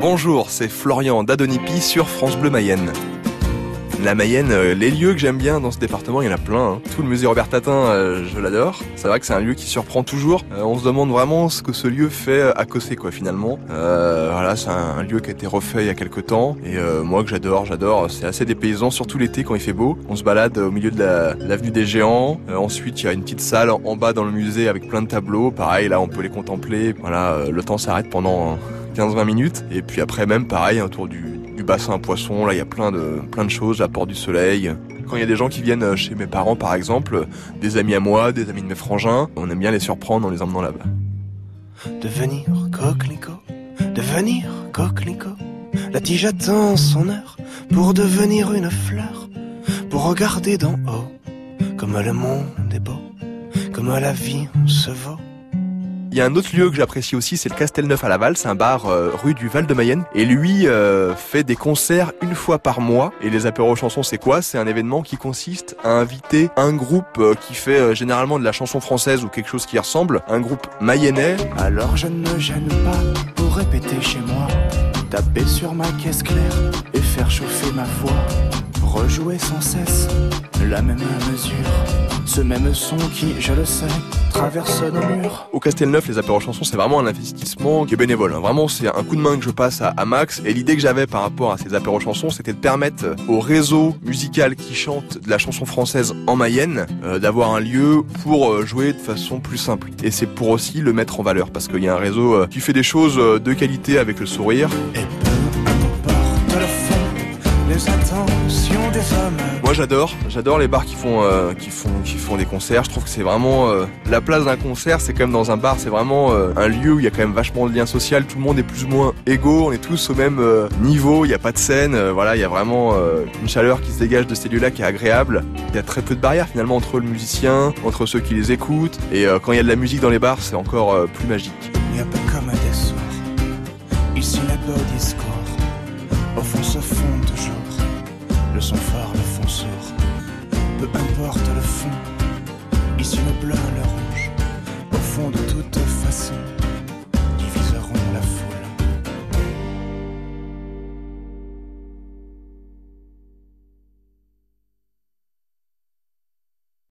Bonjour, c'est Florian d'Adonipi sur France Bleu Mayenne. La Mayenne, euh, les lieux que j'aime bien dans ce département, il y en a plein. hein. Tout le musée Robert Tatin, euh, je l'adore. C'est vrai que c'est un lieu qui surprend toujours. Euh, on se demande vraiment ce que ce lieu fait à Cossé, quoi, finalement. Voilà, c'est un, lieu qui a été refait il y a quelques temps. Et moi que j'adore, j'adore. C'est assez dépaysant, surtout l'été quand il fait beau. On se balade au milieu de la- l'avenue des Géants. Ensuite, il y a une petite salle en, bas dans le musée avec plein de tableaux. Pareil, là, on peut les contempler. Voilà, le temps s'arrête pendant 15-20 minutes. Et puis après, même pareil, autour du, du bassin à poissons, là, il y a plein de, plein de choses, la porte du soleil. Quand il y a des gens qui viennent euh, chez mes parents, par exemple, des amis à moi, des amis de mes frangins, on aime bien les surprendre en les emmenant là-bas. Devenir coquelicot, devenir coquelicot. La tige attend son heure pour devenir une fleur, pour regarder d'en haut, comme le monde est beau, comme la vie se vaut. Il y a un autre lieu que j'apprécie aussi, c'est le Castelneuf à Laval. C'est un bar euh, rue du Val de Mayenne. Et lui euh, fait des concerts une fois par mois. Et les apéros chansons, c'est quoi? C'est un événement qui consiste à inviter un groupe euh, qui fait généralement de la chanson française ou quelque chose qui y ressemble. Un groupe mayennais. Alors je ne me gêne pas pour répéter chez moi, taper sur ma caisse claire et faire chauffer ma voix, rejouer sans cesse la même mesure, ce même son qui, je le sais, traverse nos murs. Au Castelneuf, les apéros chansons, c'est vraiment un investissement qui est bénévole. hein. Vraiment, c'est un coup de main que je passe à, à Max. Et l'idée que j'avais par rapport à ces apéros chansons, c'était de permettre au réseau musical qui chante de la chanson française en Mayenne euh, d'avoir un lieu pour euh, jouer de façon plus simple. Et c'est pour aussi le mettre en valeur, parce qu'il y a un réseau euh, qui fait des choses euh, de qualité avec le sourire. Et peu importe le fond, les intentions des hommes. Moi j'adore, j'adore les bars qui font, euh, qui font, qui font des concerts. Je trouve que c'est vraiment euh, la place d'un concert, c'est quand même dans un bar, c'est vraiment euh, un lieu où il y a quand même vachement de lien social. Tout le monde est plus ou moins égaux, on est tous au même niveau. Il n'y a pas de scène, voilà, il y a vraiment une chaleur qui se dégage de ces lieux-là qui est agréable. Il y a très peu de barrières finalement entre le musicien, entre ceux qui les écoutent. Et quand il y a de la musique dans les bars, c'est encore plus magique. Il y a peu Importe le fond, ici le bleu, le rouge, au fond de toute façon.